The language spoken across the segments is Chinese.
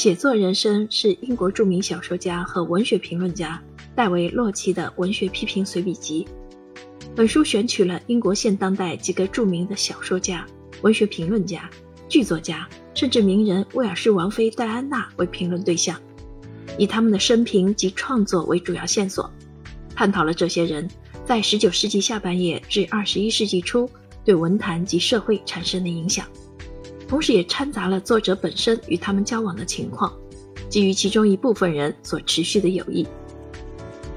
写作人生是英国著名小说家和文学评论家戴维·洛奇的文学批评随笔集。本书选取了英国现当代几个著名的小说家、文学评论家、剧作家，甚至名人威尔士王妃戴安娜为评论对象，以他们的生平及创作为主要线索，探讨了这些人在19世纪下半叶至21世纪初对文坛及社会产生的影响。同时，也掺杂了作者本身与他们交往的情况，基于其中一部分人所持续的友谊。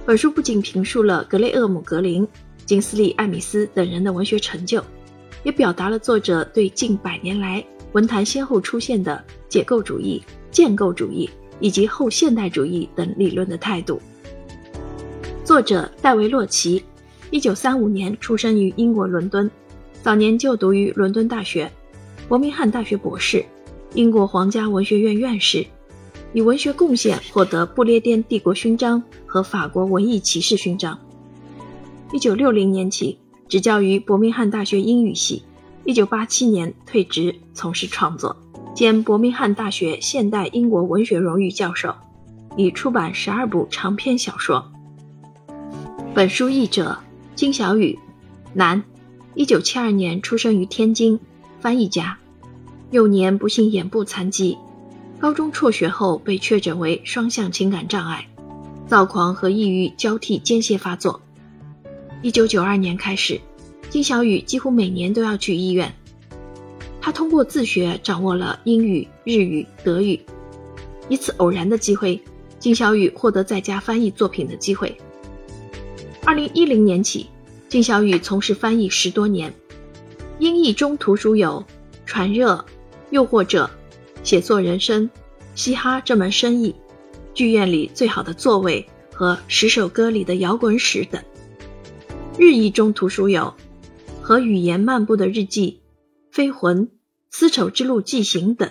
本书不仅评述了格雷厄姆·格林、金斯利·艾米斯等人的文学成就，也表达了作者对近百年来文坛先后出现的解构主义、建构主义以及后现代主义等理论的态度。作者戴维·洛奇，一九三五年出生于英国伦敦，早年就读于伦敦大学。伯明翰大学博士，英国皇家文学院院士，以文学贡献获得不列颠帝国勋章和法国文艺骑士勋章。一九六零年起执教于伯明翰大学英语系，一九八七年退职从事创作，兼伯明翰大学现代英国文学荣誉教授，已出版十二部长篇小说。本书译者金小雨，男，一九七二年出生于天津。翻译家，幼年不幸眼部残疾，高中辍学后被确诊为双向情感障碍，躁狂和抑郁交替间歇发作。一九九二年开始，金小雨几乎每年都要去医院。他通过自学掌握了英语、日语、德语。一次偶然的机会，金小雨获得在家翻译作品的机会。二零一零年起，金小雨从事翻译十多年。英译中图书有《传热》《又或者》《写作人生》《嘻哈这门生意》《剧院里最好的座位》和《十首歌里的摇滚史》等。日译中图书有《和语言漫步的日记》《飞魂》《丝绸之路纪行》等。